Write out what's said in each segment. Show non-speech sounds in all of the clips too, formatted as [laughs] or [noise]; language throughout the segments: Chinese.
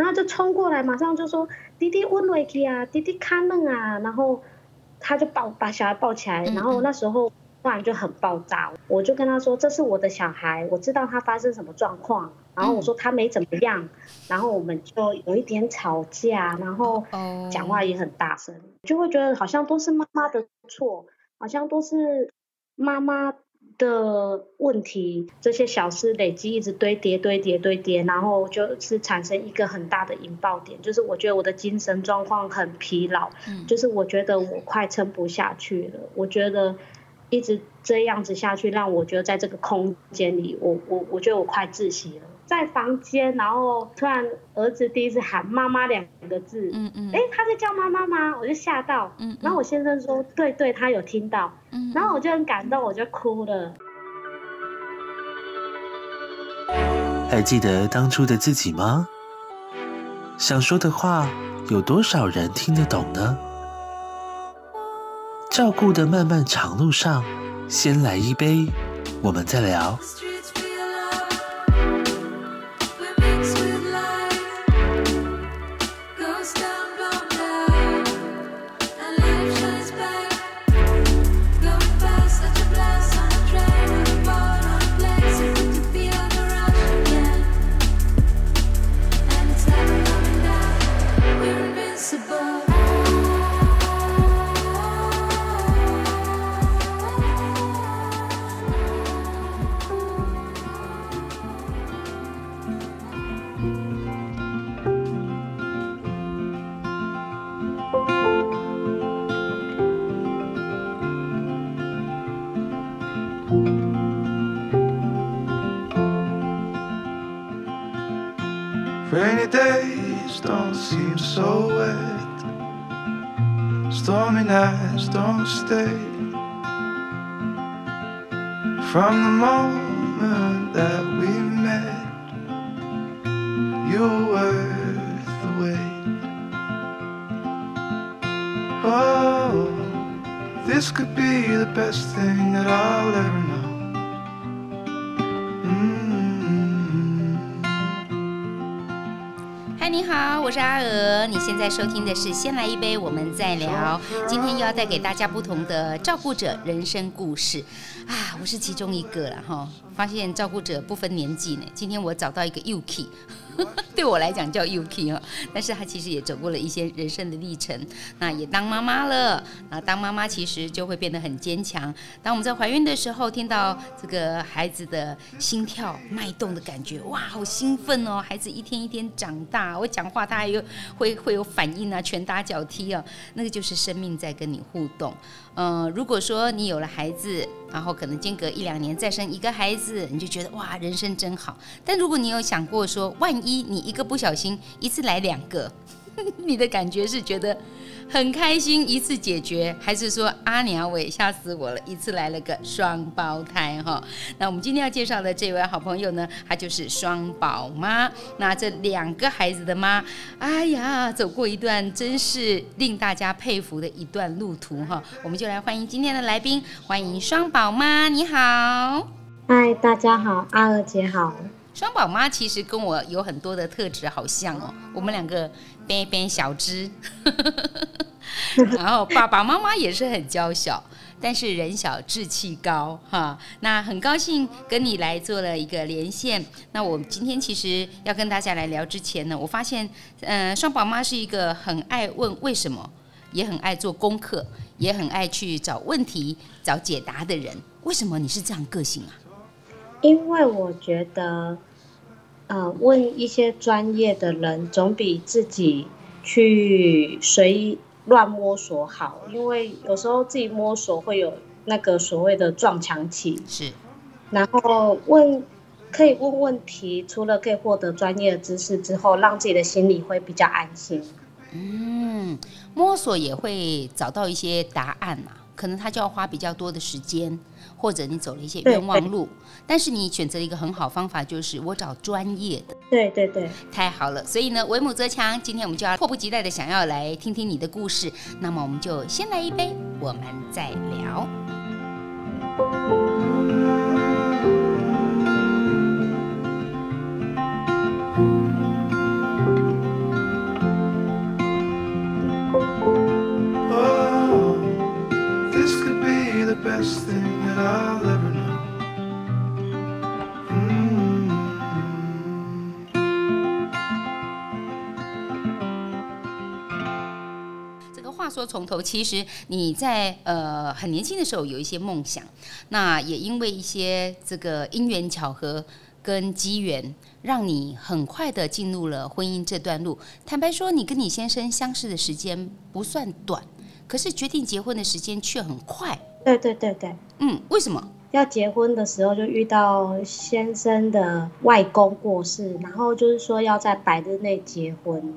然后就冲过来，马上就说：“弟弟温瑞基啊，弟弟看嫩啊。”然后他就抱把小孩抱起来，然后那时候突然就很爆炸，我就跟他说：“这是我的小孩，我知道他发生什么状况。”然后我说他没怎么样，然后我们就有一点吵架，然后讲话也很大声，就会觉得好像都是妈妈的错，好像都是妈妈。的问题，这些小事累积一直堆叠堆叠堆叠，然后就是产生一个很大的引爆点，就是我觉得我的精神状况很疲劳，嗯，就是我觉得我快撑不下去了，我觉得一直这样子下去，让我觉得在这个空间里，我我我觉得我快窒息了。在房间，然后突然儿子第一次喊“妈妈”两个字，嗯嗯，哎，他在叫妈妈吗？我就吓到，嗯，然后我先生说，对对，他有听到，嗯，然后我就很感动，我就哭了。还记得当初的自己吗？想说的话，有多少人听得懂呢？照顾的漫漫长路上，先来一杯，我们再聊。在收听的是《先来一杯，我们再聊》。今天又要带给大家不同的照顾者人生故事啊！我是其中一个了哈。发现照顾者不分年纪呢。今天我找到一个 Yuki。[laughs] 对我来讲叫 Yuki 哈，但是他其实也走过了一些人生的历程，那也当妈妈了，那当妈妈其实就会变得很坚强。当我们在怀孕的时候，听到这个孩子的心跳脉动的感觉，哇，好兴奋哦！孩子一天一天长大，我讲话他还有会会有反应啊，拳打脚踢啊，那个就是生命在跟你互动。嗯、如果说你有了孩子，然后可能间隔一两年再生一个孩子，你就觉得哇，人生真好。但如果你有想过说，万一你一个不小心一次来两个，[laughs] 你的感觉是觉得？很开心一次解决，还是说阿娘喂吓死我了，一次来了个双胞胎哈？那我们今天要介绍的这位好朋友呢，她就是双宝妈。那这两个孩子的妈，哎呀，走过一段真是令大家佩服的一段路途哈。我们就来欢迎今天的来宾，欢迎双宝妈，你好。嗨，大家好，阿娥姐好。双宝妈其实跟我有很多的特质好像哦，我们两个。边边小只，[laughs] 然后爸爸妈妈也是很娇小，但是人小志气高哈。那很高兴跟你来做了一个连线。那我今天其实要跟大家来聊之前呢，我发现，嗯、双宝妈是一个很爱问为什么，也很爱做功课，也很爱去找问题、找解答的人。为什么你是这样个性啊？因为我觉得。呃，问一些专业的人总比自己去随乱摸索好，因为有时候自己摸索会有那个所谓的撞墙期。是，然后问可以问问题，除了可以获得专业的知识之后，让自己的心里会比较安心。嗯，摸索也会找到一些答案嘛，可能他就要花比较多的时间。或者你走了一些冤枉路，但是你选择了一个很好方法，就是我找专业的。对对对，太好了。所以呢，为母则强，今天我们就要迫不及待的想要来听听你的故事，那么我们就先来一杯，我们再聊。这个话说从头，其实你在呃很年轻的时候有一些梦想，那也因为一些这个因缘巧合跟机缘，让你很快的进入了婚姻这段路。坦白说，你跟你先生相识的时间不算短。可是决定结婚的时间却很快。对对对对，嗯，为什么？要结婚的时候就遇到先生的外公过世，然后就是说要在百日内结婚。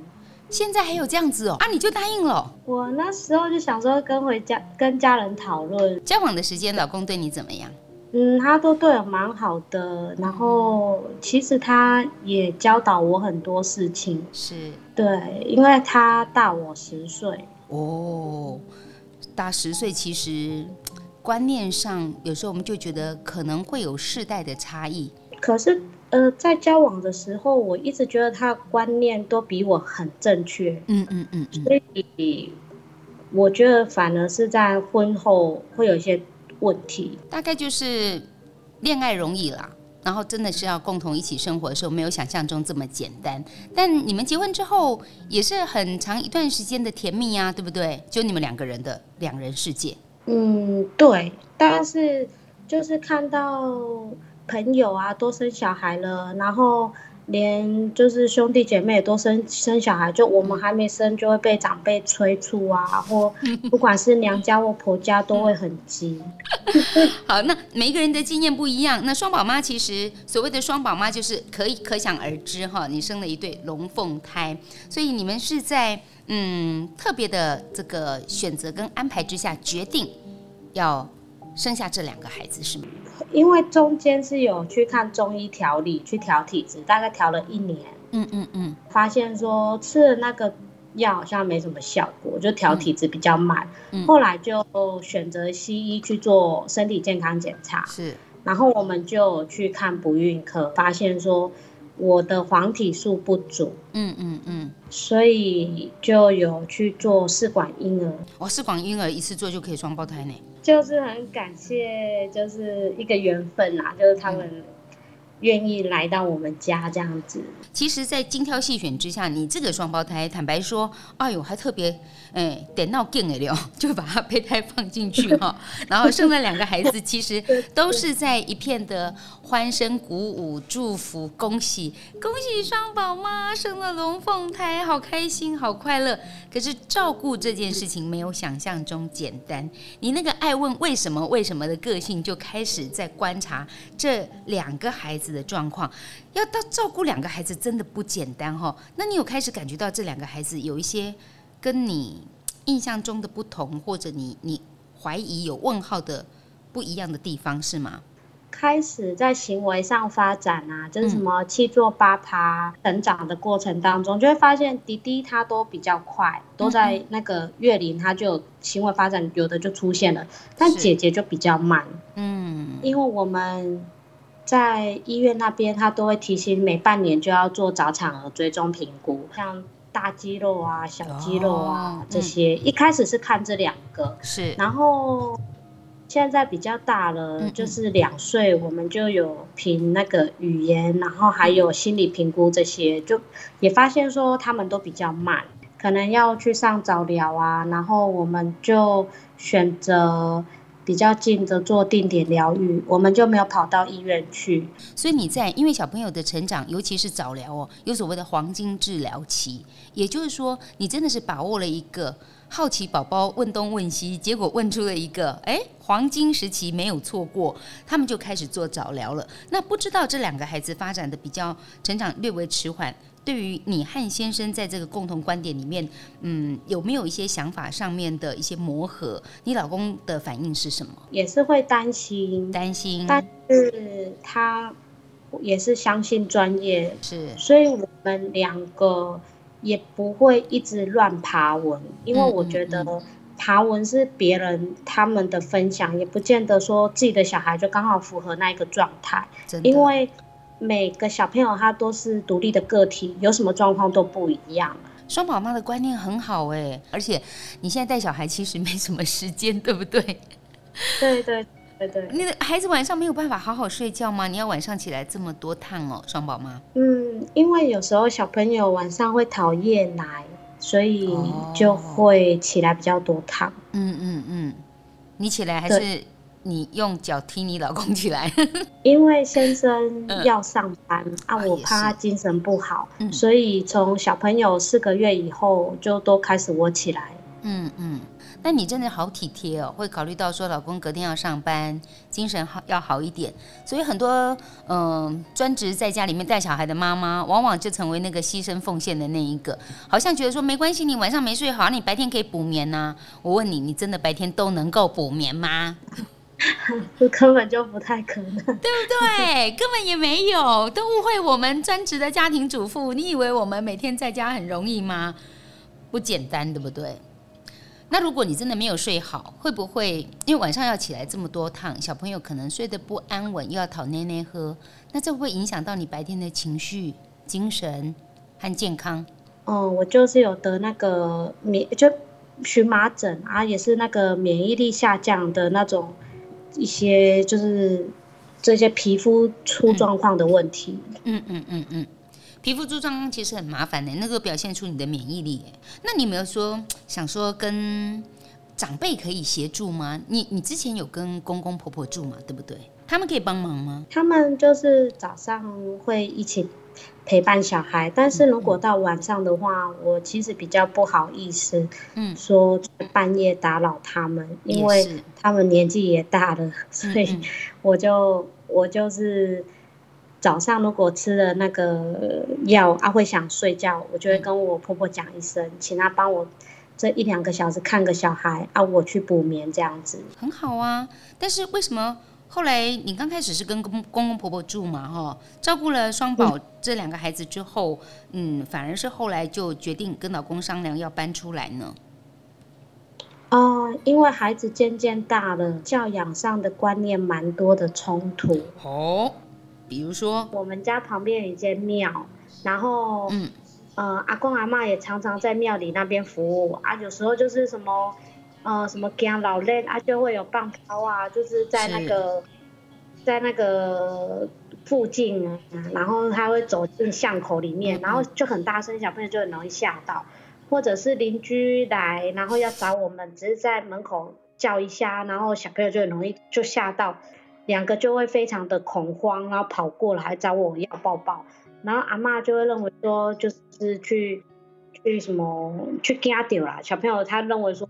现在还有这样子哦？啊，你就答应了？我那时候就想说跟回家跟家人讨论。交往的时间，老公对你怎么样？嗯，他都对我蛮好的，然后其实他也教导我很多事情。是，对，因为他大我十岁。哦，大十岁，其实观念上有时候我们就觉得可能会有世代的差异。可是。呃，在交往的时候，我一直觉得他的观念都比我很正确。嗯嗯嗯，嗯，所以我觉得反而是在婚后会有一些问题。大概就是恋爱容易啦，然后真的是要共同一起生活的时候，没有想象中这么简单。但你们结婚之后也是很长一段时间的甜蜜啊，对不对？就你们两个人的两人世界。嗯，对。但是就是看到。朋友啊，都生小孩了，然后连就是兄弟姐妹也都生生小孩，就我们还没生，就会被长辈催促啊，或 [laughs] 不管是娘家或婆家都会很急。[laughs] 好，那每一个人的经验不一样。那双宝妈其实所谓的双宝妈就是可以可想而知哈，你生了一对龙凤胎，所以你们是在嗯特别的这个选择跟安排之下决定要生下这两个孩子，是吗？因为中间是有去看中医调理，去调体质，大概调了一年。嗯嗯嗯，发现说吃了那个药好像没什么效果，就调体质比较慢。嗯。后来就选择西医去做身体健康检查。是。然后我们就去看不孕科，发现说我的黄体素不足。嗯嗯嗯。所以就有去做试管婴儿。哦，试管婴儿一次做就可以双胞胎呢？就是很感谢，就是一个缘分啦，就是他们愿意来到我们家这样子。其实，在精挑细选之下，你这个双胞胎，坦白说，哎呦，还特别。哎，点到劲了，[laughs] 就把他胚胎放进去哈，然后生了两个孩子，其实都是在一片的欢声鼓舞、祝福、恭喜恭喜双宝妈生了龙凤胎，好开心，好快乐。可是照顾这件事情没有想象中简单，你那个爱问为什么为什么的个性就开始在观察这两个孩子的状况，要到照顾两个孩子真的不简单哈。那你有开始感觉到这两个孩子有一些？跟你印象中的不同，或者你你怀疑有问号的不一样的地方是吗？开始在行为上发展啊，就是什么七坐八爬成长的过程当中，嗯、就会发现弟弟他都比较快，都在那个月龄他就行为发展有的就出现了，但姐姐就比较慢。嗯，因为我们在医院那边，他都会提醒每半年就要做早产儿追踪评估，像。大肌肉啊，小肌肉啊，哦、这些、嗯、一开始是看这两个，是，然后现在比较大了，嗯、就是两岁，我们就有评那个语言，然后还有心理评估这些，就也发现说他们都比较慢，可能要去上早疗啊，然后我们就选择。比较近的做定点疗愈，我们就没有跑到医院去。所以你在因为小朋友的成长，尤其是早疗哦，有所谓的黄金治疗期，也就是说，你真的是把握了一个好奇宝宝问东问西，结果问出了一个哎黄金时期没有错过，他们就开始做早疗了。那不知道这两个孩子发展的比较成长略微迟缓。对于你和先生在这个共同观点里面，嗯，有没有一些想法上面的一些磨合？你老公的反应是什么？也是会担心，担心，但是他也是相信专业，是，所以我们两个也不会一直乱爬文，因为我觉得爬文是别人他们的分享，也不见得说自己的小孩就刚好符合那一个状态，因为。每个小朋友他都是独立的个体，有什么状况都不一样。双宝妈的观念很好哎，而且你现在带小孩其实没什么时间，对不对？对对对对。你的孩子晚上没有办法好好睡觉吗？你要晚上起来这么多趟哦，双宝妈。嗯，因为有时候小朋友晚上会讨厌奶，所以就会起来比较多趟。嗯嗯嗯，你起来还是你用脚踢你老公起来？[laughs] 因为先生要上班、嗯、啊，我怕他精神不好，嗯、所以从小朋友四个月以后就都开始我起来。嗯嗯。那你真的好体贴哦，会考虑到说老公隔天要上班，精神好要好一点，所以很多嗯专职在家里面带小孩的妈妈，往往就成为那个牺牲奉献的那一个，好像觉得说没关系，你晚上没睡好，你白天可以补眠呐、啊。我问你，你真的白天都能够补眠吗？[laughs] [laughs] 这根本就不太可能，对不对？根本也没有，都误会我们专职的家庭主妇，你以为我们每天在家很容易吗？不简单，对不对？那如果你真的没有睡好，会不会因为晚上要起来这么多趟，小朋友可能睡得不安稳，又要讨奶奶喝，那这会影响到你白天的情绪、精神和健康？哦，我就是有得那个免就荨麻疹啊，也是那个免疫力下降的那种一些，就是这些皮肤出状况的问题。嗯嗯嗯嗯。皮肤出状况其实很麻烦的，那个表现出你的免疫力。那你有没有说想说跟长辈可以协助吗？你你之前有跟公公婆婆住嘛？对不对？他们可以帮忙吗？他们就是早上会一起陪伴小孩，但是如果到晚上的话，嗯、我其实比较不好意思，嗯，说半夜打扰他们，嗯、因为他们年纪也大了，所以我就我就是。早上如果吃了那个药啊，会想睡觉，我就会跟我婆婆讲一声，请她帮我这一两个小时看个小孩啊，我去补眠这样子。很好啊，但是为什么后来你刚开始是跟公公公婆婆住嘛，哈，照顾了双宝这两个孩子之后，嗯，嗯，反而是后来就决定跟老公商量要搬出来呢？哦、呃，因为孩子渐渐大了，教养上的观念蛮多的冲突。哦。比如说，我们家旁边有一间庙，然后，嗯，呃，阿公阿妈也常常在庙里那边服务啊。有时候就是什么，呃，什么敬老练啊，就会有放炮啊，就是在那个，在那个附近啊，然后他会走进巷口里面，嗯、然后就很大声，小朋友就很容易吓到，或者是邻居来，然后要找我们，只是在门口叫一下，然后小朋友就很容易就吓到。两个就会非常的恐慌，然后跑过来找我要抱抱，然后阿妈就会认为说就是去去什么去惊掉啦，小朋友他认为说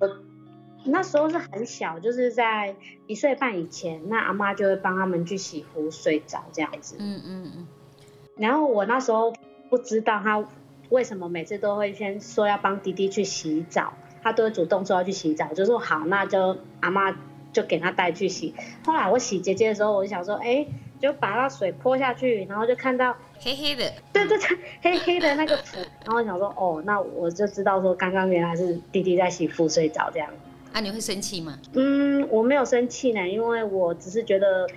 那时候是很小，就是在一岁半以前，那阿妈就会帮他们去洗壶睡着这样子。嗯嗯嗯。然后我那时候不知道他为什么每次都会先说要帮弟弟去洗澡，他都会主动说要去洗澡，就说好，那就阿妈。就给他带去洗。后来我洗姐姐的时候，我就想说，哎、欸，就把那水泼下去，然后就看到黑黑的，对对对，黑黑的那个符。然后我想说，哦，那我就知道说，刚刚原来是弟弟在洗壶睡着这样。啊，你会生气吗？嗯，我没有生气呢，因为我只是觉得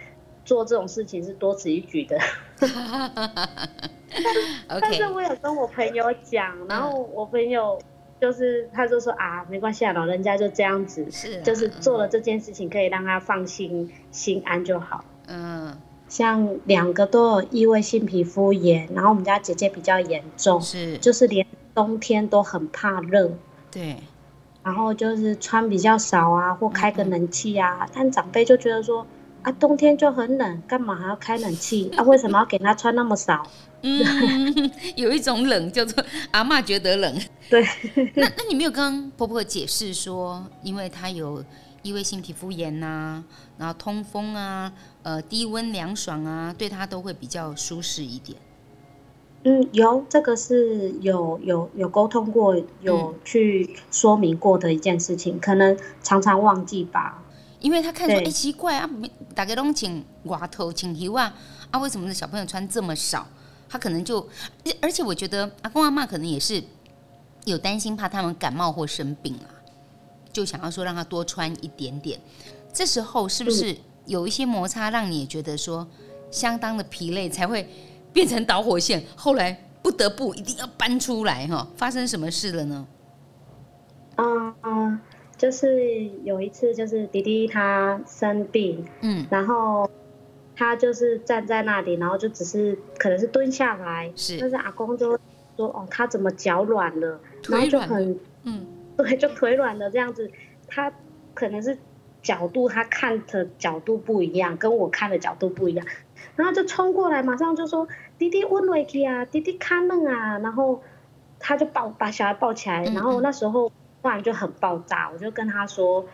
做这种事情是多此一举的。[laughs] 但是我有跟我朋友讲，然后我朋友。就是他就说啊，没关系啊，老人家就这样子，是、啊，就是做了这件事情可以让他放心心安就好。嗯，像两个都有异位性皮肤炎，然后我们家姐姐比较严重，是，就是连冬天都很怕热。对，然后就是穿比较少啊，或开个冷气啊，嗯、但长辈就觉得说。啊，冬天就很冷，干嘛还要开冷气？啊，为什么要给他穿那么少？嗯，[laughs] 有一种冷叫做阿嬷觉得冷。[laughs] 对，那那你没有跟婆婆解释说，因为她有异位性皮肤炎呐、啊，然后通风啊，呃，低温凉爽啊，对她都会比较舒适一点。嗯，有这个是有有有沟通过，有去说明过的一件事情，嗯、可能常常忘记吧。因为他看说，哎、欸，奇怪啊，大家都请外套、请衣啊，啊，为什么小朋友穿这么少？他可能就，而且我觉得阿公阿妈可能也是有担心，怕他们感冒或生病啊，就想要说让他多穿一点点。这时候是不是有一些摩擦，让你也觉得说相当的疲累，才会变成导火线？后来不得不一定要搬出来哈？发生什么事了呢？嗯嗯。就是有一次，就是弟弟他生病，嗯，然后他就是站在那里，然后就只是可能是蹲下来，是，但是阿公就说哦，他怎么脚软了，然后就很嗯，对，就腿软了这样子。他可能是角度，他看的角度不一样，跟我看的角度不一样，然后就冲过来，马上就说弟弟温瑞克啊，弟弟看嫩啊，然后他就抱把小孩抱起来，然后那时候突然就很爆炸，我就跟他说。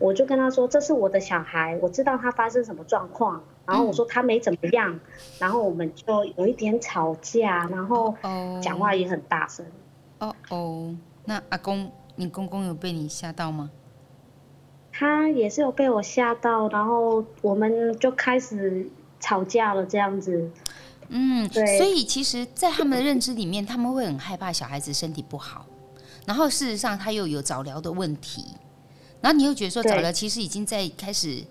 我就跟他说，这是我的小孩，我知道他发生什么状况。然后我说他没怎么样，嗯、然后我们就有一点吵架，然后讲话也很大声。哦哦，那阿公，你公公有被你吓到吗？他也是有被我吓到，然后我们就开始吵架了，这样子。嗯，对。所以其实，在他们的认知里面，他们会很害怕小孩子身体不好，然后事实上他又有早疗的问题。然后你又觉得说，早疗其实已经在开始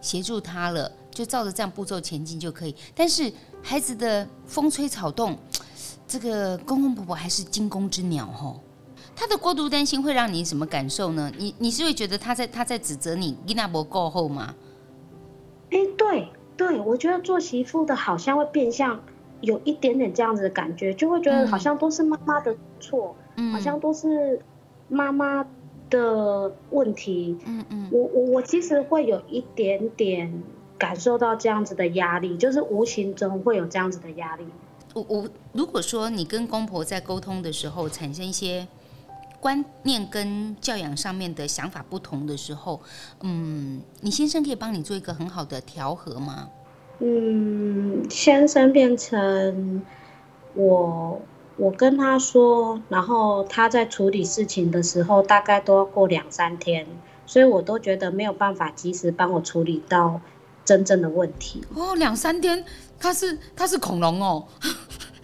协助他了，就照着这样步骤前进就可以。但是孩子的风吹草动，这个公公婆婆还是惊弓之鸟吼。他的过度担心会让你什么感受呢？你你是会觉得他在他在指责你伊那伯够后吗？哎，对对，我觉得做媳妇的好像会变相有一点点这样子的感觉，就会觉得好像都是妈妈的错，嗯、好像都是妈妈。的问题，嗯嗯，我我我其实会有一点点感受到这样子的压力，就是无形中会有这样子的压力。我我如果说你跟公婆在沟通的时候产生一些观念跟教养上面的想法不同的时候，嗯，你先生可以帮你做一个很好的调和吗？嗯，先生变成我。我跟他说，然后他在处理事情的时候，大概都要过两三天，所以我都觉得没有办法及时帮我处理到真正的问题。哦，两三天，他是他是恐龙哦，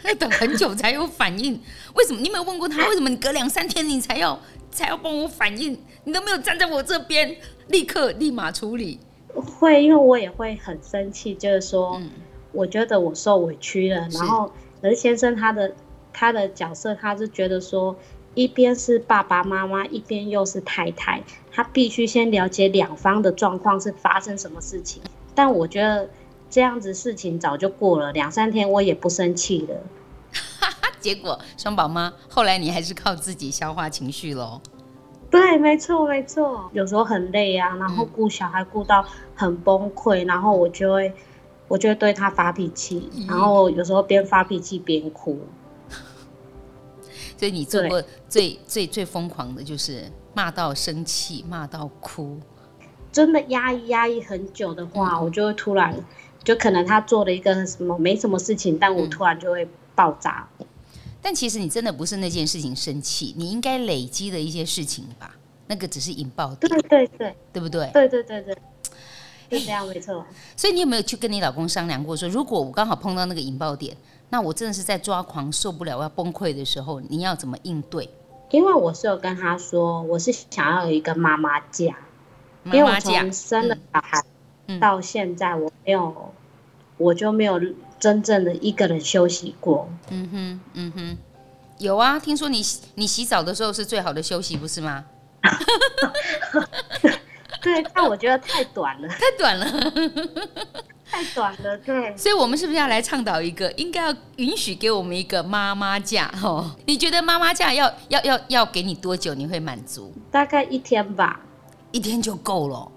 要等很久才有反应。为什么？你没有问过他？为什么你隔两三天你才要才要帮我反应？你都没有站在我这边，立刻立马处理。会，因为我也会很生气，就是说，嗯、我觉得我受委屈了，然后可是先生他的。他的角色，他是觉得说，一边是爸爸妈妈，一边又是太太，他必须先了解两方的状况是发生什么事情。但我觉得这样子事情早就过了，两三天我也不生气了。[laughs] 结果双宝妈后来你还是靠自己消化情绪喽？对，没错没错，有时候很累啊，然后顾小孩顾到很崩溃，然后我就会我就会对他发脾气，然后有时候边发脾气边哭。[laughs] 所以你做过最最最疯狂的就是骂到生气，骂到哭。真的压抑压抑很久的话，嗯、我就会突然，就可能他做了一个什么没什么事情，但我突然就会爆炸。嗯、但其实你真的不是那件事情生气，你应该累积的一些事情吧？那个只是引爆点。对对对，对不对？对对对对，是这样没错。所以你有没有去跟你老公商量过，说如果我刚好碰到那个引爆点？那我真的是在抓狂、受不了、我要崩溃的时候，你要怎么应对？因为我是有跟他说，我是想要有一个妈妈假，因为我从生了小孩到现在，我没有，嗯、我就没有真正的一个人休息过。嗯哼，嗯哼，有啊，听说你你洗澡的时候是最好的休息，不是吗？[laughs] 对，但我觉得太短了，[laughs] 太短了。太短了，对。所以，我们是不是要来倡导一个，应该要允许给我们一个妈妈假？[laughs] 哦，你觉得妈妈假要要要要给你多久，你会满足？大概一天吧，一天就够了。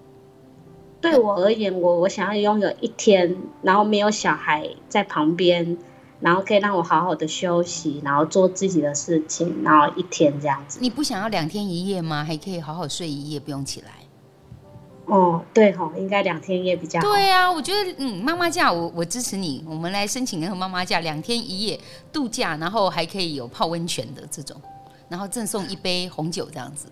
对我而言，我我想要拥有一天，然后没有小孩在旁边，然后可以让我好好的休息，然后做自己的事情，然后一天这样子。你不想要两天一夜吗？还可以好好睡一夜，不用起来。哦，对吼，应该两天一夜比较好。对啊，我觉得嗯，妈妈假我我支持你，我们来申请那个妈妈假，两天一夜度假，然后还可以有泡温泉的这种，然后赠送一杯红酒这样子，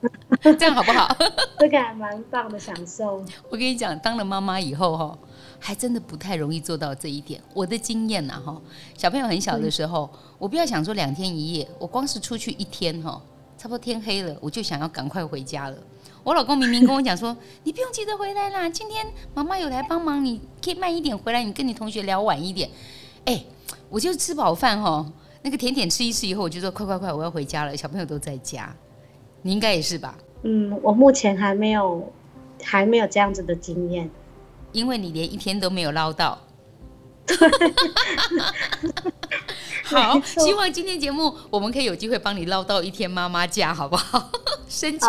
[laughs] 这样好不好？[laughs] 这个还蛮棒的享受。我跟你讲，当了妈妈以后哈，还真的不太容易做到这一点。我的经验呐哈，小朋友很小的时候，嗯、我不要想说两天一夜，我光是出去一天哈，差不多天黑了，我就想要赶快回家了。我老公明明跟我讲说，你不用急着回来啦，今天妈妈有来帮忙，你可以慢一点回来，你跟你同学聊晚一点。哎，我就吃饱饭哈，那个甜点吃一吃以后，我就说快快快，我要回家了，小朋友都在家，你应该也是吧？嗯，我目前还没有还没有这样子的经验，因为你连一天都没有捞到。[laughs] 好，希望今天节目我们可以有机会帮你捞到一天妈妈假，好不好？[laughs] 申请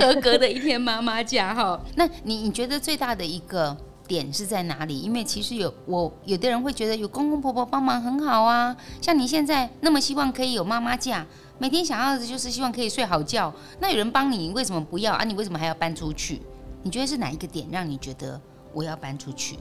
合格的一天妈妈假哈。那你你觉得最大的一个点是在哪里？因为其实有我有的人会觉得有公公婆婆帮忙很好啊，像你现在那么希望可以有妈妈假，每天想要的就是希望可以睡好觉。那有人帮你，为什么不要啊？你为什么还要搬出去？你觉得是哪一个点让你觉得我要搬出去？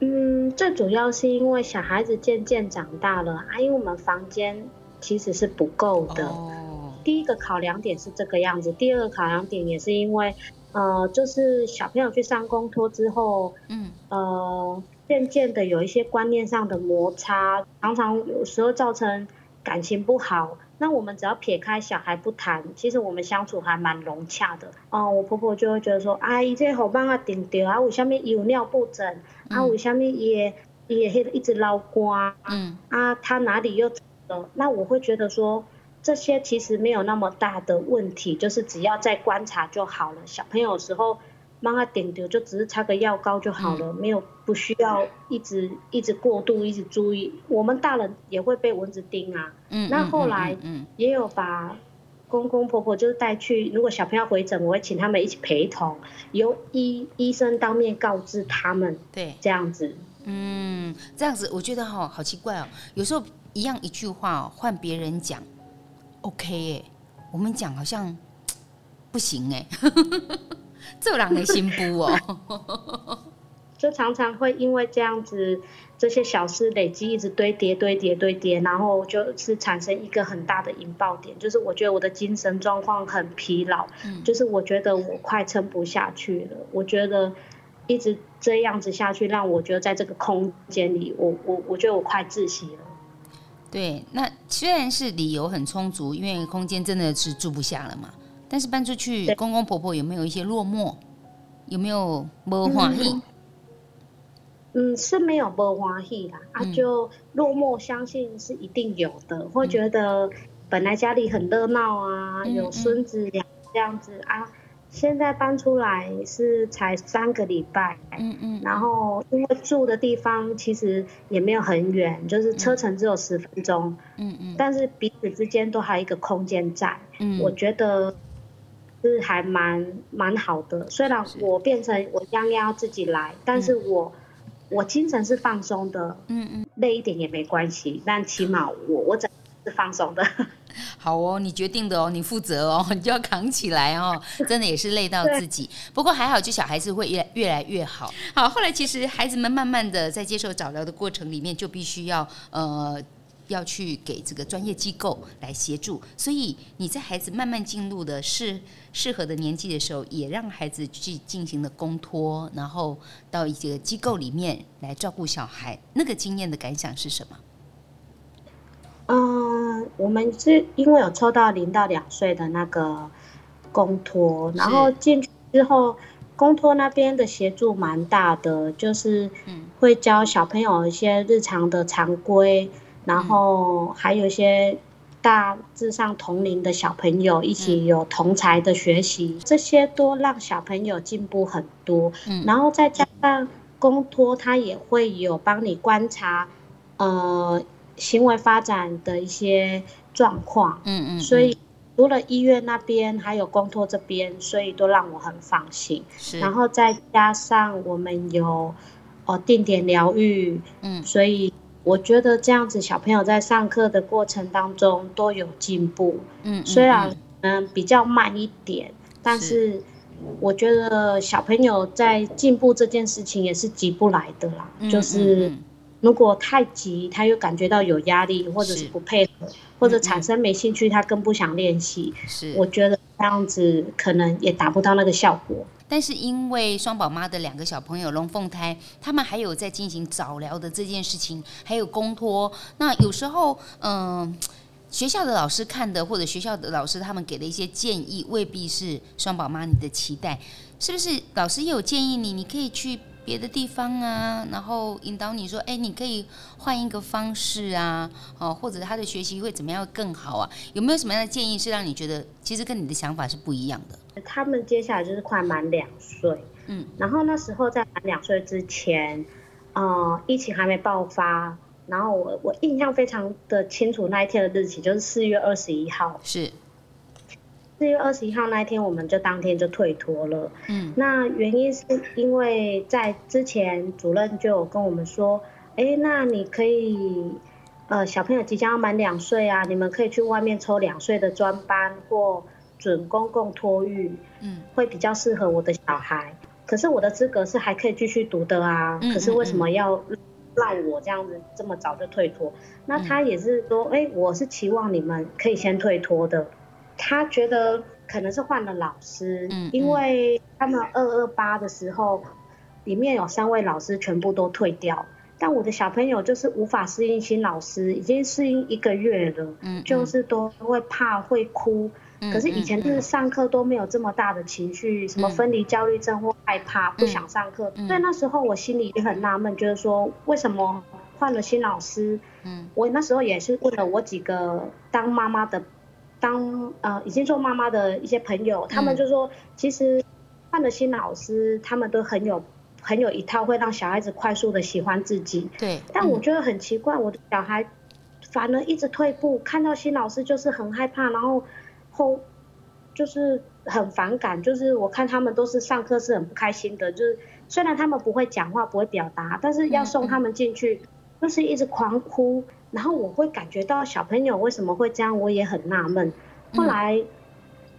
嗯，最主要是因为小孩子渐渐长大了，啊，因为我们房间其实是不够的。哦。第一个考量点是这个样子，第二个考量点也是因为，呃，就是小朋友去上公托之后，嗯，呃，渐渐的有一些观念上的摩擦，常常有时候造成感情不好。那我们只要撇开小孩不谈，其实我们相处还蛮融洽的。哦、呃，我婆婆就会觉得说，阿姨这好帮啊顶掉啊，为什么有尿布疹？啊，为什么也也一直捞瓜？嗯，啊，他哪里又了？那我会觉得说，这些其实没有那么大的问题，就是只要再观察就好了。小朋友有时候。帮他点丢，就只是擦个药膏就好了，嗯、没有不需要一直一直过度一直注意。我们大人也会被蚊子叮啊。嗯。那后来也有把公公婆婆就是带去，如果小朋友回诊，我会请他们一起陪同，由医医生当面告知他们。对。这样子。嗯，这样子我觉得好好奇怪哦。有时候一样一句话哦，换别人讲，OK 哎，我们讲好像不行哎。这人的心不哦，[laughs] 就常常会因为这样子，这些小事累积，一直堆叠、堆叠、堆叠，然后就是产生一个很大的引爆点。就是我觉得我的精神状况很疲劳，嗯，就是我觉得我快撑不下去了。我觉得一直这样子下去，让我觉得在这个空间里，我我我觉得我快窒息了。对，那虽然是理由很充足，因为空间真的是住不下了嘛。但是搬出去，公公婆婆有没有一些落寞？有没有没欢喜？嗯，是没有没欢喜啦。啊，就落寞，相信是一定有的。嗯、会觉得本来家里很热闹啊，嗯、有孙子俩这样子啊，现在搬出来是才三个礼拜。嗯嗯。然后因为住的地方其实也没有很远，就是车程只有十分钟。嗯嗯。但是彼此之间都还有一个空间在。嗯。我觉得。是还蛮蛮好的，虽然我变成我将要自己来，但是我、嗯、我精神是放松的，嗯嗯，累一点也没关系，但起码我我整是放松的。[laughs] 好哦，你决定的哦，你负责哦，[laughs] 你就要扛起来哦，真的也是累到自己。不过还好，就小孩子会越越来越好。好，后来其实孩子们慢慢的在接受早疗的过程里面，就必须要呃。要去给这个专业机构来协助，所以你在孩子慢慢进入的适适合的年纪的时候，也让孩子去进行了公托，然后到一个机构里面来照顾小孩。那个经验的感想是什么？嗯，我们是因为有抽到零到两岁的那个公托，然后进去之后，公托那边的协助蛮大的，就是会教小朋友一些日常的常规。然后还有一些大致上同龄的小朋友一起有同才的学习，这些都让小朋友进步很多。然后再加上公托，他也会有帮你观察，呃，行为发展的一些状况。嗯嗯。所以除了医院那边，还有公托这边，所以都让我很放心。是。然后再加上我们有哦定点疗愈，嗯，所以。我觉得这样子，小朋友在上课的过程当中都有进步。嗯，虽然嗯比较慢一点，但是我觉得小朋友在进步这件事情也是急不来的啦。就是如果太急，他又感觉到有压力，或者是不配合，或者产生没兴趣，他更不想练习。是，我觉得这样子可能也达不到那个效果。但是因为双宝妈的两个小朋友龙凤胎，他们还有在进行早疗的这件事情，还有公托。那有时候，嗯、学校的老师看的，或者学校的老师他们给的一些建议，未必是双宝妈你的期待，是不是？老师也有建议你，你可以去。别的地方啊，然后引导你说，哎，你可以换一个方式啊，哦，或者他的学习会怎么样更好啊？有没有什么样的建议是让你觉得其实跟你的想法是不一样的？他们接下来就是快满两岁，嗯，然后那时候在满两岁之前，呃，疫情还没爆发，然后我我印象非常的清楚，那一天的日期就是四月二十一号。是。四月二十一号那一天，我们就当天就退脱了。嗯。那原因是因为在之前主任就有跟我们说，哎，那你可以，呃，小朋友即将要满两岁啊，你们可以去外面抽两岁的专班或准公共托育，嗯，会比较适合我的小孩。可是我的资格是还可以继续读的啊，可是为什么要让我这样子这么早就退脱？那他也是说，哎，我是期望你们可以先退脱的。他觉得可能是换了老师，嗯因为他们二二八的时候，里面有三位老师全部都退掉，但我的小朋友就是无法适应新老师，已经适应一个月了，嗯就是都会怕会哭。可是以前就是上课都没有这么大的情绪，什么分离焦虑症或害怕不想上课，所以那时候我心里也很纳闷，就是说为什么换了新老师？嗯，我那时候也是问了我几个当妈妈的，当呃已经做妈妈的一些朋友，他们就说其实换了新老师，他们都很有很有一套，会让小孩子快速的喜欢自己。对，但我觉得很奇怪，我的小孩反而一直退步，看到新老师就是很害怕，然后。后就是很反感，就是我看他们都是上课是很不开心的，就是虽然他们不会讲话，不会表达，但是要送他们进去，就是一直狂哭，然后我会感觉到小朋友为什么会这样，我也很纳闷。后来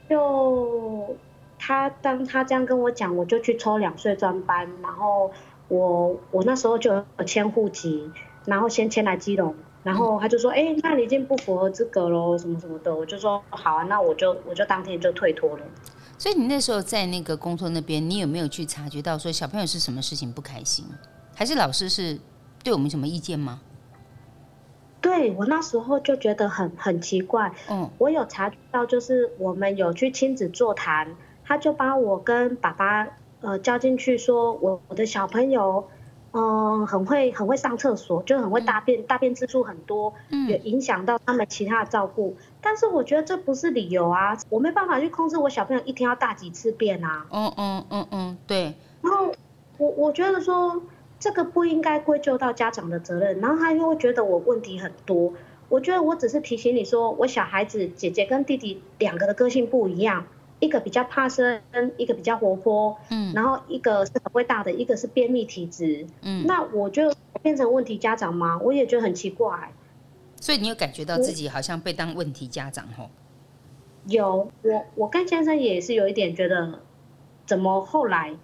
就他当他这样跟我讲，我就去抽两岁专班，然后我我那时候就有迁户籍，然后先迁来基隆。然后他就说，哎、欸，那你已经不符合资格喽，什么什么的。我就说，好啊，那我就我就当天就退脱了。所以你那时候在那个工作那边，你有没有去察觉到说小朋友是什么事情不开心，还是老师是对我们什么意见吗？对，我那时候就觉得很很奇怪。嗯，我有察觉到，就是我们有去亲子座谈，他就把我跟爸爸呃叫进去说，我我的小朋友。嗯，很会很会上厕所，就很会大便，嗯、大便次数很多，嗯，也影响到他们其他的照顾。但是我觉得这不是理由啊，我没办法去控制我小朋友一天要大几次便啊。嗯嗯嗯嗯，对。然后我我觉得说这个不应该归咎到家长的责任，然后他又会觉得我问题很多。我觉得我只是提醒你说，我小孩子姐姐跟弟弟两个的个性不一样。一个比较怕生，一个比较活泼，嗯，然后一个是很会大的，一个是便秘体质，嗯，那我就变成问题家长吗？我也觉得很奇怪。所以你有感觉到自己好像被当问题家长吼？有，我我跟先生也是有一点觉得，怎么后来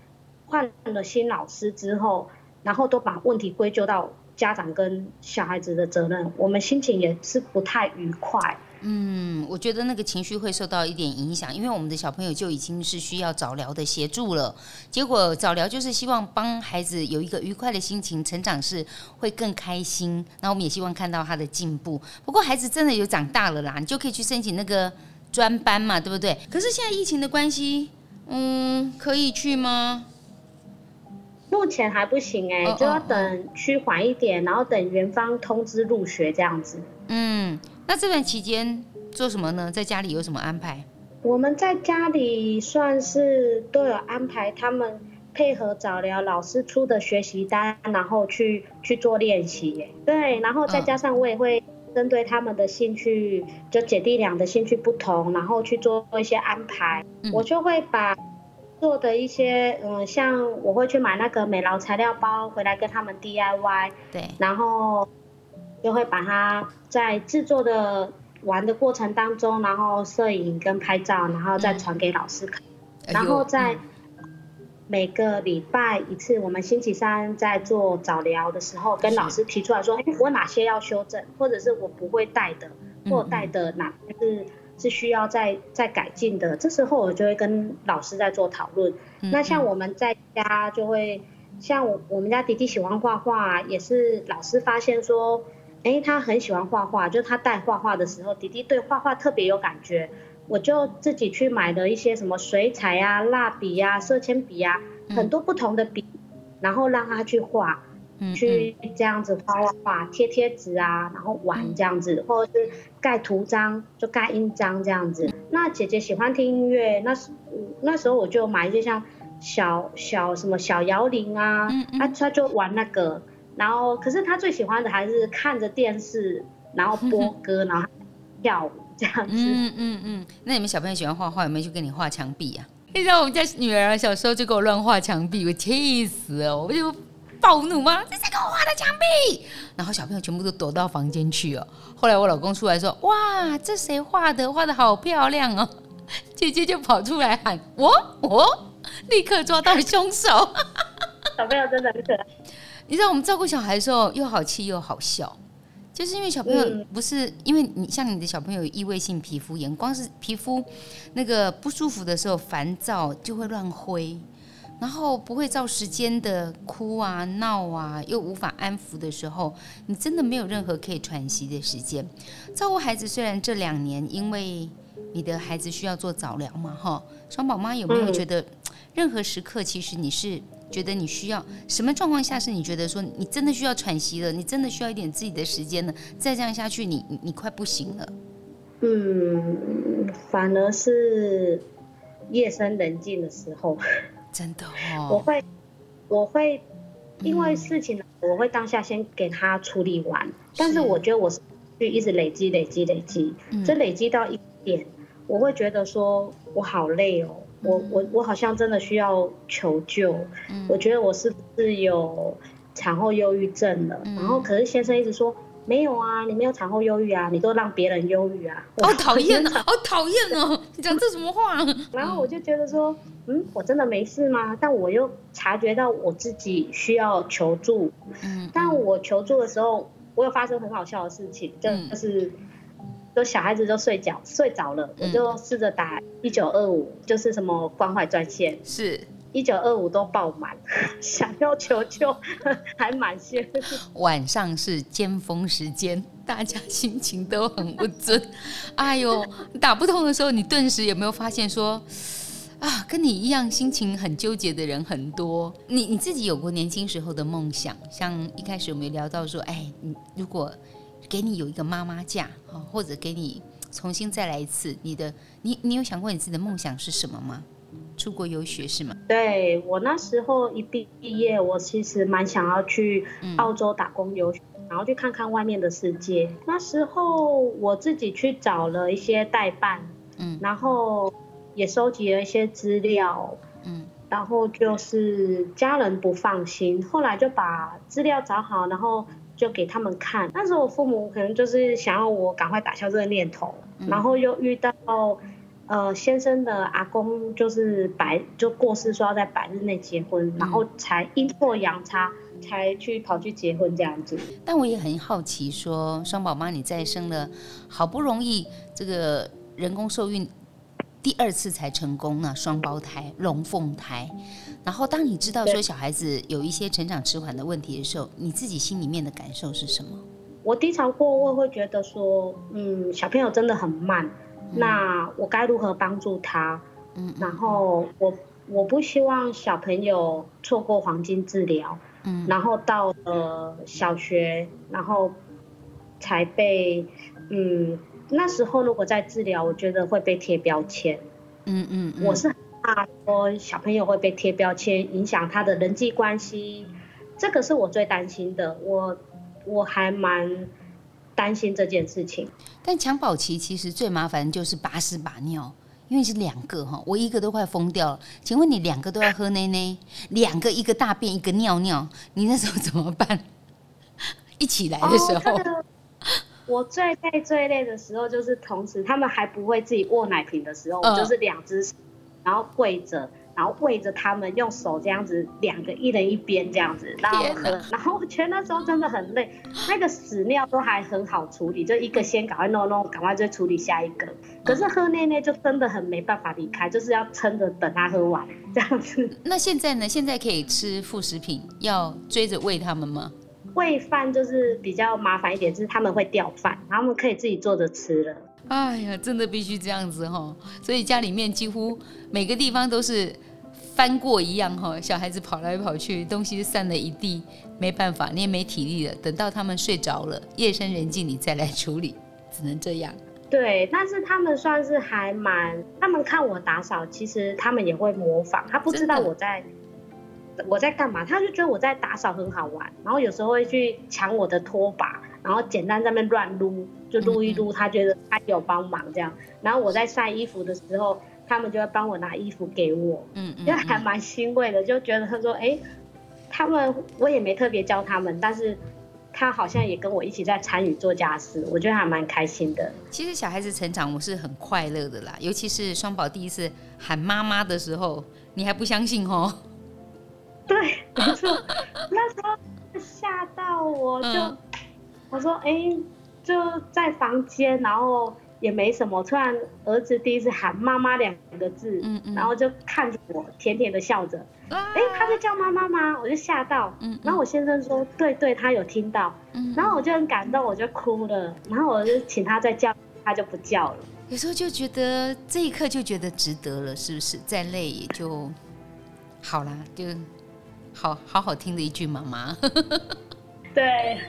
换了新老师之后，然后都把问题归咎到家长跟小孩子的责任，我们心情也是不太愉快。嗯，我觉得那个情绪会受到一点影响，因为我们的小朋友就已经是需要早疗的协助了。结果早疗就是希望帮孩子有一个愉快的心情，成长是会更开心。那我们也希望看到他的进步。不过孩子真的有长大了啦，你就可以去申请那个专班嘛，对不对？可是现在疫情的关系，嗯，可以去吗？目前还不行哎、欸，就要等趋缓一点，然后等园方通知入学这样子。嗯。那这段期间做什么呢？在家里有什么安排？我们在家里算是都有安排，他们配合早疗老师出的学习单，然后去去做练习。对，然后再加上我也会针对他们的兴趣，就姐弟俩的兴趣不同，然后去做一些安排。嗯、我就会把做的一些，嗯，像我会去买那个美劳材料包回来跟他们 DIY。对，然后。就会把它在制作的玩的过程当中，然后摄影跟拍照，然后再传给老师看。嗯、然后在每个礼拜一次，我们星期三在做早疗的时候，跟老师提出来说，哎，我哪些要修正，或者是我不会带的，或带的哪些是是需要再再改进的。这时候我就会跟老师在做讨论。嗯、那像我们在家就会，像我我们家弟弟喜欢画画，也是老师发现说。哎，他很喜欢画画，就他带画画的时候，弟弟对画画特别有感觉。我就自己去买了一些什么水彩啊、蜡笔啊、色铅笔啊，很多不同的笔，然后让他去画，去这样子画画画，贴贴纸啊，然后玩这样子，或者是盖图章，就盖印章这样子。那姐姐喜欢听音乐，那时那时候我就买一些像小小什么小摇铃啊，啊，他就玩那个。然后可是她最喜欢的还是看着电视，然后播歌，[laughs] 然后跳舞这样子。嗯嗯嗯。那你们小朋友喜欢画画，有没有去跟你画墙壁啊？你知道我们家女儿小时候就给我乱画墙壁，我气死了，我就暴怒吗？这是给我画的墙壁？然后小朋友全部都躲到房间去哦。后来我老公出来说：“哇，这谁画的？画的好漂亮哦！” [laughs] 姐姐就跑出来喊：“我我！”立刻抓到凶手。小朋友真的很可爱。[laughs] 你知道我们照顾小孩的时候又好气又好笑。就是因为小朋友不是因为你像你的小朋友有异位性皮肤炎，光是皮肤那个不舒服的时候，烦躁就会乱挥，然后不会照时间的哭啊闹啊，又无法安抚的时候，你真的没有任何可以喘息的时间。照顾孩子虽然这两年因为你的孩子需要做早疗嘛，哈，双宝妈有没有觉得任何时刻其实你是？觉得你需要什么状况下是你觉得说你真的需要喘息了，你真的需要一点自己的时间了？再这样下去你，你你快不行了。嗯，反而是夜深人静的时候，真的哦。我会，我会因为事情，我会当下先给他处理完。嗯、但是我觉得我是去一直累积、累积、累积，这、嗯、累积到一点，我会觉得说我好累哦。我我我好像真的需要求救，嗯、我觉得我是不是有产后忧郁症了？嗯、然后可是先生一直说没有啊，你没有产后忧郁啊，你都让别人忧郁啊，好讨厌啊，好讨厌哦，你讲这什么话？[laughs] 然后我就觉得说，嗯，我真的没事吗？但我又察觉到我自己需要求助，嗯，但我求助的时候，我有发生很好笑的事情，就是。嗯就小孩子都睡觉睡着了，嗯、我就试着打一九二五，就是什么关怀专线，是一九二五都爆满，[laughs] 想要求救 [laughs] 还满线。晚上是尖峰时间，大家心情都很不准。[laughs] 哎呦，打不通的时候，你顿时有没有发现说 [sighs] 啊，跟你一样心情很纠结的人很多？你你自己有过年轻时候的梦想，像一开始我们聊到说，哎，你如果。给你有一个妈妈假，或者给你重新再来一次。你的，你你有想过你自己的梦想是什么吗？出国游学是吗？对，我那时候一毕毕业，我其实蛮想要去澳洲打工游学，嗯、然后去看看外面的世界。那时候我自己去找了一些代办，嗯，然后也收集了一些资料，嗯，然后就是家人不放心，后来就把资料找好，然后。就给他们看，那时候我父母可能就是想要我赶快打消这个念头，嗯、然后又遇到呃先生的阿公就是百就过世，说要在百日内结婚，嗯、然后才阴错阳差才去跑去结婚这样子。但我也很好奇说，说双宝妈你再生了，好不容易这个人工受孕第二次才成功呢，双胞胎龙凤胎。然后，当你知道说小孩子有一些成长迟缓的问题的时候，你自己心里面的感受是什么？我低潮过，我会觉得说，嗯，小朋友真的很慢，嗯、那我该如何帮助他？嗯，然后我我不希望小朋友错过黄金治疗，嗯，然后到了小学，然后才被，嗯，那时候如果在治疗，我觉得会被贴标签，嗯嗯，嗯我是。怕说小朋友会被贴标签，影响他的人际关系，这个是我最担心的。我我还蛮担心这件事情。但襁褓期其实最麻烦的就是把屎把尿，因为是两个哈，我一个都快疯掉了。请问你两个都要喝奶奶，两个一个大便一个尿尿，你那时候怎么办？[laughs] 一起来的时候，我最累最累的时候就是同时他们还不会自己握奶瓶的时候，呃、我就是两只。然后跪着，然后喂着他们，用手这样子，两个一人一边这样子，然后喝。然后我觉得那时候真的很累，那个屎尿都还很好处理，就一个先赶快弄弄，赶快再处理下一个。可是喝奶奶就真的很没办法离开，就是要撑着等他喝完这样子。那现在呢？现在可以吃副食品，要追着喂他们吗？喂饭就是比较麻烦一点，就是他们会掉饭，他们可以自己做着吃了。哎呀，真的必须这样子哈，所以家里面几乎每个地方都是翻过一样哈，小孩子跑来跑去，东西散了一地，没办法，你也没体力了。等到他们睡着了，夜深人静，你再来处理，只能这样。对，但是他们算是还蛮，他们看我打扫，其实他们也会模仿，他不知道我在。我在干嘛，他就觉得我在打扫很好玩，然后有时候会去抢我的拖把，然后简单在那边乱撸，就撸一撸，他觉得他有帮忙这样。然后我在晒衣服的时候，他们就会帮我拿衣服给我，嗯嗯，就还蛮欣慰的，就觉得他说，哎、欸，他们我也没特别教他们，但是。他好像也跟我一起在参与做家事，我觉得还蛮开心的。其实小孩子成长我是很快乐的啦，尤其是双宝第一次喊妈妈的时候，你还不相信哦？对，没错，那时候吓到我就，嗯、我说哎、欸，就在房间，然后。也没什么，突然儿子第一次喊“妈妈”两个字，嗯嗯，然后就看着我，甜甜的笑着，哎、啊欸，他在叫妈妈吗？我就吓到，嗯，然后我先生说，对对，他有听到，嗯，然后我就很感动，我就哭了，然后我就请他再叫，他就不叫了。有时候就觉得这一刻就觉得值得了，是不是？再累也就好啦，就好好好听的一句妈妈。对，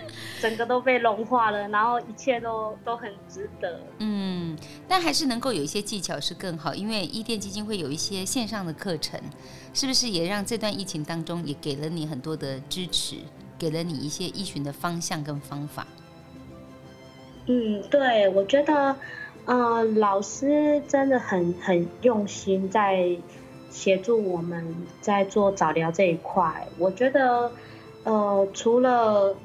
整个都被融化了，然后一切都都很值得。嗯，但还是能够有一些技巧是更好，因为伊甸基金会有一些线上的课程，是不是也让这段疫情当中也给了你很多的支持，给了你一些依循的方向跟方法？嗯，对，我觉得，呃，老师真的很很用心在协助我们在做早疗这一块，我觉得。呃，除了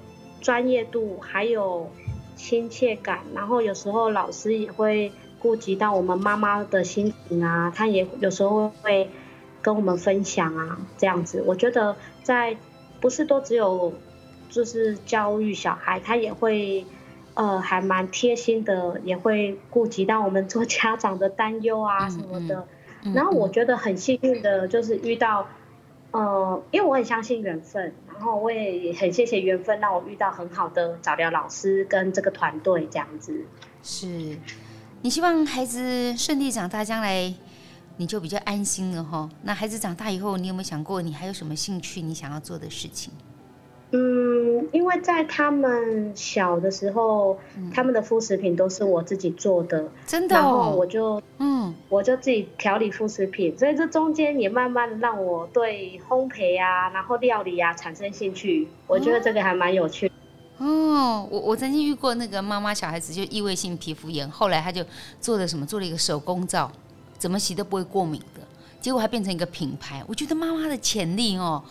专业度，还有亲切感，然后有时候老师也会顾及到我们妈妈的心情啊，他也有时候会跟我们分享啊，这样子，我觉得在不是都只有就是教育小孩，他也会呃还蛮贴心的，也会顾及到我们做家长的担忧啊什么的，嗯嗯、然后我觉得很幸运的就是遇到嗯，因为我很相信缘分。然后我也很谢谢缘分，让我遇到很好的早疗老师跟这个团队这样子。是，你希望孩子顺利长大，将来你就比较安心了哈。那孩子长大以后，你有没有想过，你还有什么兴趣，你想要做的事情？嗯，因为在他们小的时候，嗯、他们的副食品都是我自己做的，真的、哦，然后我就嗯，我就自己调理副食品，所以这中间也慢慢的让我对烘焙啊，然后料理啊产生兴趣。我觉得这个还蛮有趣的。哦，我我曾经遇过那个妈妈小孩子就异位性皮肤炎，后来他就做了什么，做了一个手工皂，怎么洗都不会过敏的，结果还变成一个品牌。我觉得妈妈的潜力哦。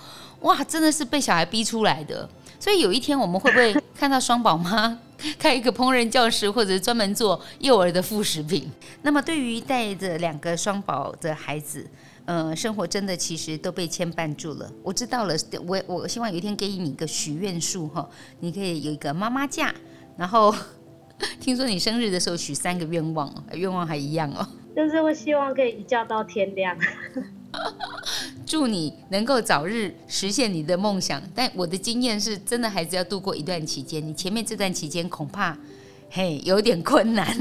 哇，真的是被小孩逼出来的，所以有一天我们会不会 [laughs] 看到双宝妈 [laughs] 开一个烹饪教室，或者专门做幼儿的副食品？那么对于带着两个双宝的孩子，呃，生活真的其实都被牵绊住了。我知道了，我我希望有一天给你一个许愿树哈，你可以有一个妈妈架，然后 [laughs] 听说你生日的时候许三个愿望，愿望还一样哦，就是我希望可以一觉到天亮。祝你能够早日实现你的梦想，但我的经验是真的，孩子要度过一段期间，你前面这段期间恐怕嘿有点困难。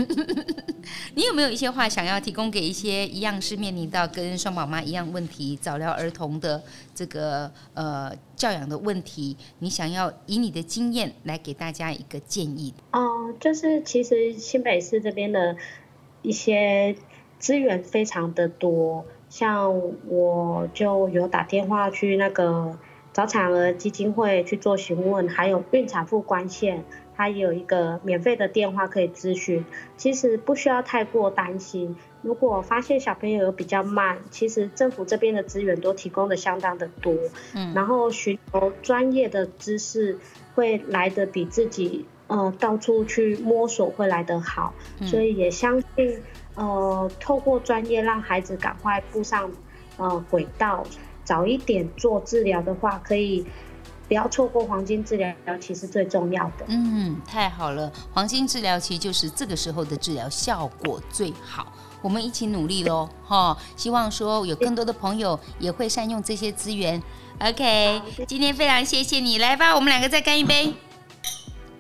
[laughs] 你有没有一些话想要提供给一些一样是面临到跟双宝妈一样问题早疗儿童的这个呃教养的问题？你想要以你的经验来给大家一个建议？哦、就是其实新北市这边的一些资源非常的多。像我就有打电话去那个早产儿基金会去做询问，还有孕产妇关线，它也有一个免费的电话可以咨询。其实不需要太过担心，如果发现小朋友有比较慢，其实政府这边的资源都提供的相当的多。嗯，然后寻求专业的知识会来得比自己呃到处去摸索会来得好，所以也相信。呃，透过专业让孩子赶快步上呃轨道，早一点做治疗的话，可以不要错过黄金治疗期是最重要的。嗯，太好了，黄金治疗期就是这个时候的治疗效果最好。我们一起努力喽，哈！希望说有更多的朋友也会善用这些资源。OK，今天非常谢谢你，来吧，我们两个再干一杯。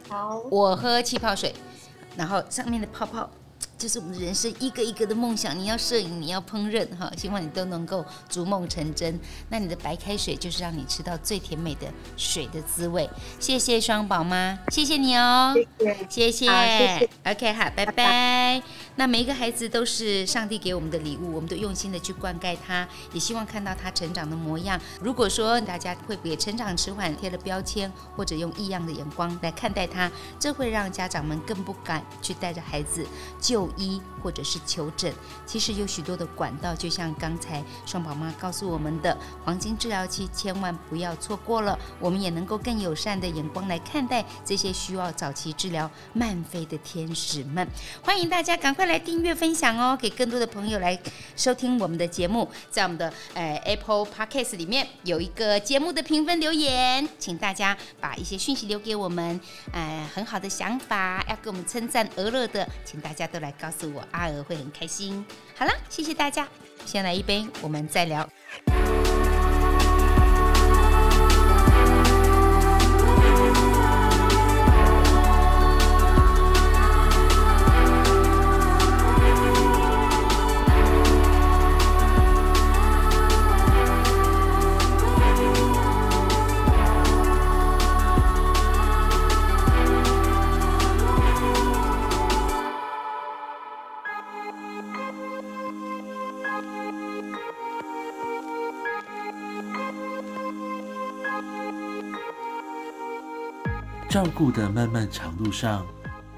好，我喝气泡水，然后上面的泡泡。这是我们的人生一个一个的梦想。你要摄影，你要烹饪，哈，希望你都能够逐梦成真。那你的白开水就是让你吃到最甜美的水的滋味。谢谢双宝妈，谢谢你哦，谢谢，谢谢，，OK，好，拜拜。拜拜。那每一个孩子都是上帝给我们的礼物，我们都用心的去灌溉他，也希望看到他成长的模样。如果说大家会给成长迟缓贴了标签，或者用异样的眼光来看待他，这会让家长们更不敢去带着孩子就医或者是求诊。其实有许多的管道，就像刚才双宝妈告诉我们的，黄金治疗期千万不要错过了。我们也能够更友善的眼光来看待这些需要早期治疗慢飞的天使们。欢迎大家赶快。来订阅分享哦，给更多的朋友来收听我们的节目。在我们的呃 Apple Podcast 里面有一个节目的评分留言，请大家把一些讯息留给我们，呃，很好的想法要给我们称赞俄乐的，请大家都来告诉我，阿娥会很开心。好了，谢谢大家，先来一杯，我们再聊。故的漫漫长路上，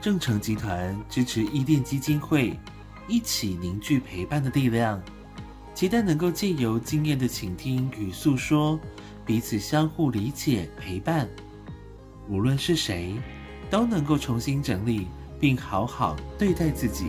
正成集团支持伊甸基金会，一起凝聚陪伴的力量，期待能够借由经验的倾听与诉说，彼此相互理解陪伴。无论是谁，都能够重新整理并好好对待自己。